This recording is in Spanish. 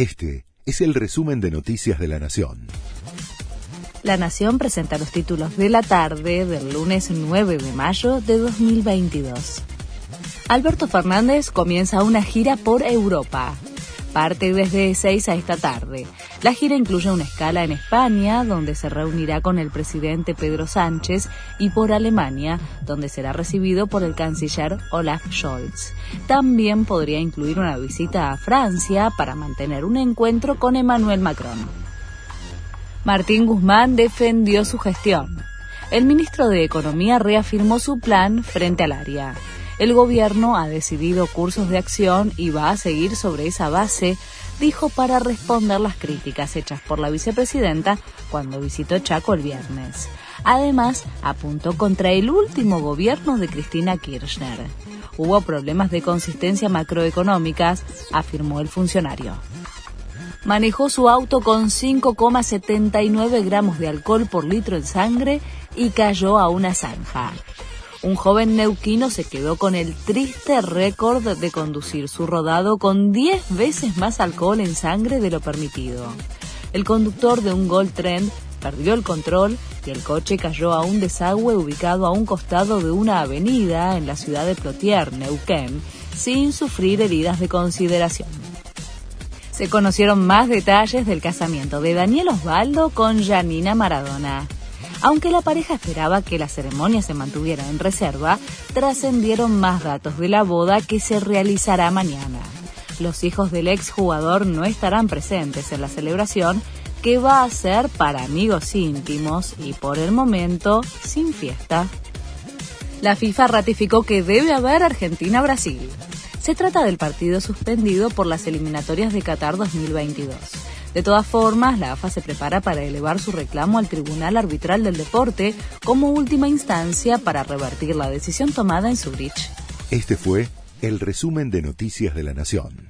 Este es el resumen de Noticias de la Nación. La Nación presenta los títulos de la tarde del lunes 9 de mayo de 2022. Alberto Fernández comienza una gira por Europa parte desde 6 a esta tarde. La gira incluye una escala en España, donde se reunirá con el presidente Pedro Sánchez, y por Alemania, donde será recibido por el canciller Olaf Scholz. También podría incluir una visita a Francia para mantener un encuentro con Emmanuel Macron. Martín Guzmán defendió su gestión. El ministro de Economía reafirmó su plan frente al área. El gobierno ha decidido cursos de acción y va a seguir sobre esa base, dijo para responder las críticas hechas por la vicepresidenta cuando visitó Chaco el viernes. Además, apuntó contra el último gobierno de Cristina Kirchner. Hubo problemas de consistencia macroeconómicas, afirmó el funcionario. Manejó su auto con 5,79 gramos de alcohol por litro en sangre y cayó a una zanja un joven neuquino se quedó con el triste récord de conducir su rodado con 10 veces más alcohol en sangre de lo permitido. El conductor de un Gold Trend perdió el control y el coche cayó a un desagüe ubicado a un costado de una avenida en la ciudad de Plotier, Neuquén, sin sufrir heridas de consideración. Se conocieron más detalles del casamiento de Daniel Osvaldo con Janina Maradona. Aunque la pareja esperaba que la ceremonia se mantuviera en reserva, trascendieron más datos de la boda que se realizará mañana. Los hijos del exjugador no estarán presentes en la celebración, que va a ser para amigos íntimos y por el momento sin fiesta. La FIFA ratificó que debe haber Argentina-Brasil. Se trata del partido suspendido por las eliminatorias de Qatar 2022. De todas formas, la AFA se prepara para elevar su reclamo al Tribunal Arbitral del Deporte como última instancia para revertir la decisión tomada en Zurich. Este fue el resumen de Noticias de la Nación.